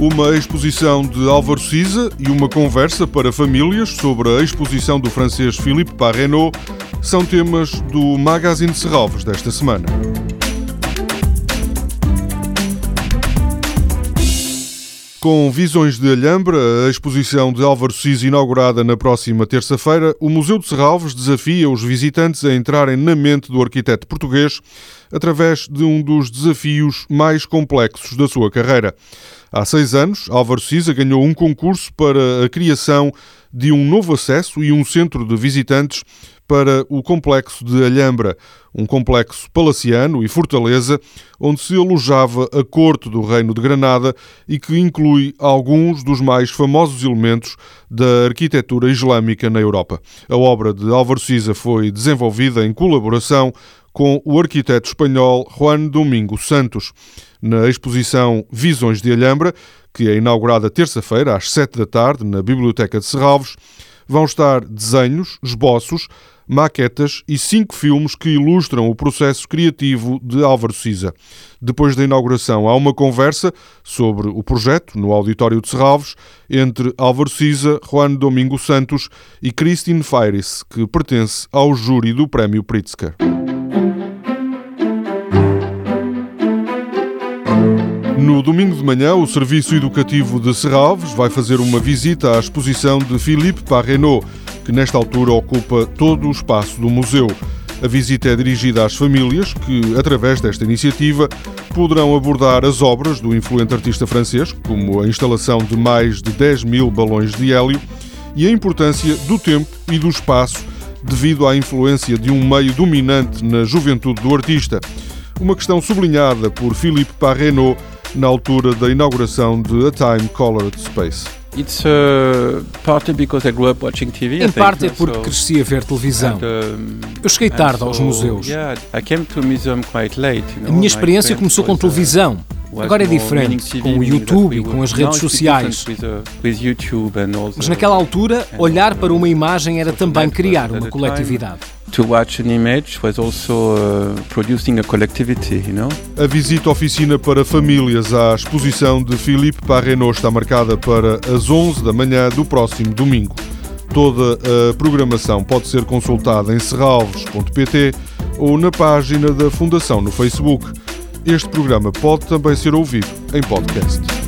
uma exposição de Álvaro Siza e uma conversa para famílias sobre a exposição do francês Philippe Parrenot são temas do Magazine de Serralves desta semana. Com visões de Alhambra, a exposição de Álvaro Siza inaugurada na próxima terça-feira, o Museu de Serralves desafia os visitantes a entrarem na mente do arquiteto português através de um dos desafios mais complexos da sua carreira. Há seis anos, Álvaro Siza ganhou um concurso para a criação de um novo acesso e um centro de visitantes para o complexo de Alhambra, um complexo palaciano e fortaleza onde se alojava a corte do Reino de Granada e que inclui alguns dos mais famosos elementos da arquitetura islâmica na Europa. A obra de Álvaro Siza foi desenvolvida em colaboração com o arquiteto espanhol Juan Domingo Santos. Na exposição Visões de Alhambra, que é inaugurada terça-feira às sete da tarde na Biblioteca de Serralves, vão estar desenhos, esboços, maquetas e cinco filmes que ilustram o processo criativo de Álvaro Siza. Depois da inauguração, há uma conversa sobre o projeto no Auditório de Serralves entre Álvaro Siza, Juan Domingo Santos e Christine Feiris, que pertence ao júri do Prémio Pritzker. No domingo de manhã, o Serviço Educativo de Serralves vai fazer uma visita à exposição de Philippe Parrenot, que nesta altura ocupa todo o espaço do museu. A visita é dirigida às famílias que, através desta iniciativa, poderão abordar as obras do influente artista francês, como a instalação de mais de 10 mil balões de hélio e a importância do tempo e do espaço devido à influência de um meio dominante na juventude do artista. Uma questão sublinhada por Philippe Parrenot na altura da inauguração de A Time Colored Space. It's uh, partly because I grew up watching TV. Em parte é porque cresci a ver televisão. Eu cheguei tarde aos museus. A minha experiência começou com uh, televisão. Agora é diferente, com o YouTube e com as redes sociais. Uh, Mas naquela altura, olhar para uma imagem era também criar uma coletividade to watch an image was also uh, producing a collectivity, you know? A visita oficina para famílias à exposição de Philippe Parrenot está marcada para as 11 da manhã do próximo domingo. Toda a programação pode ser consultada em serralves.pt ou na página da Fundação no Facebook. Este programa pode também ser ouvido em podcast.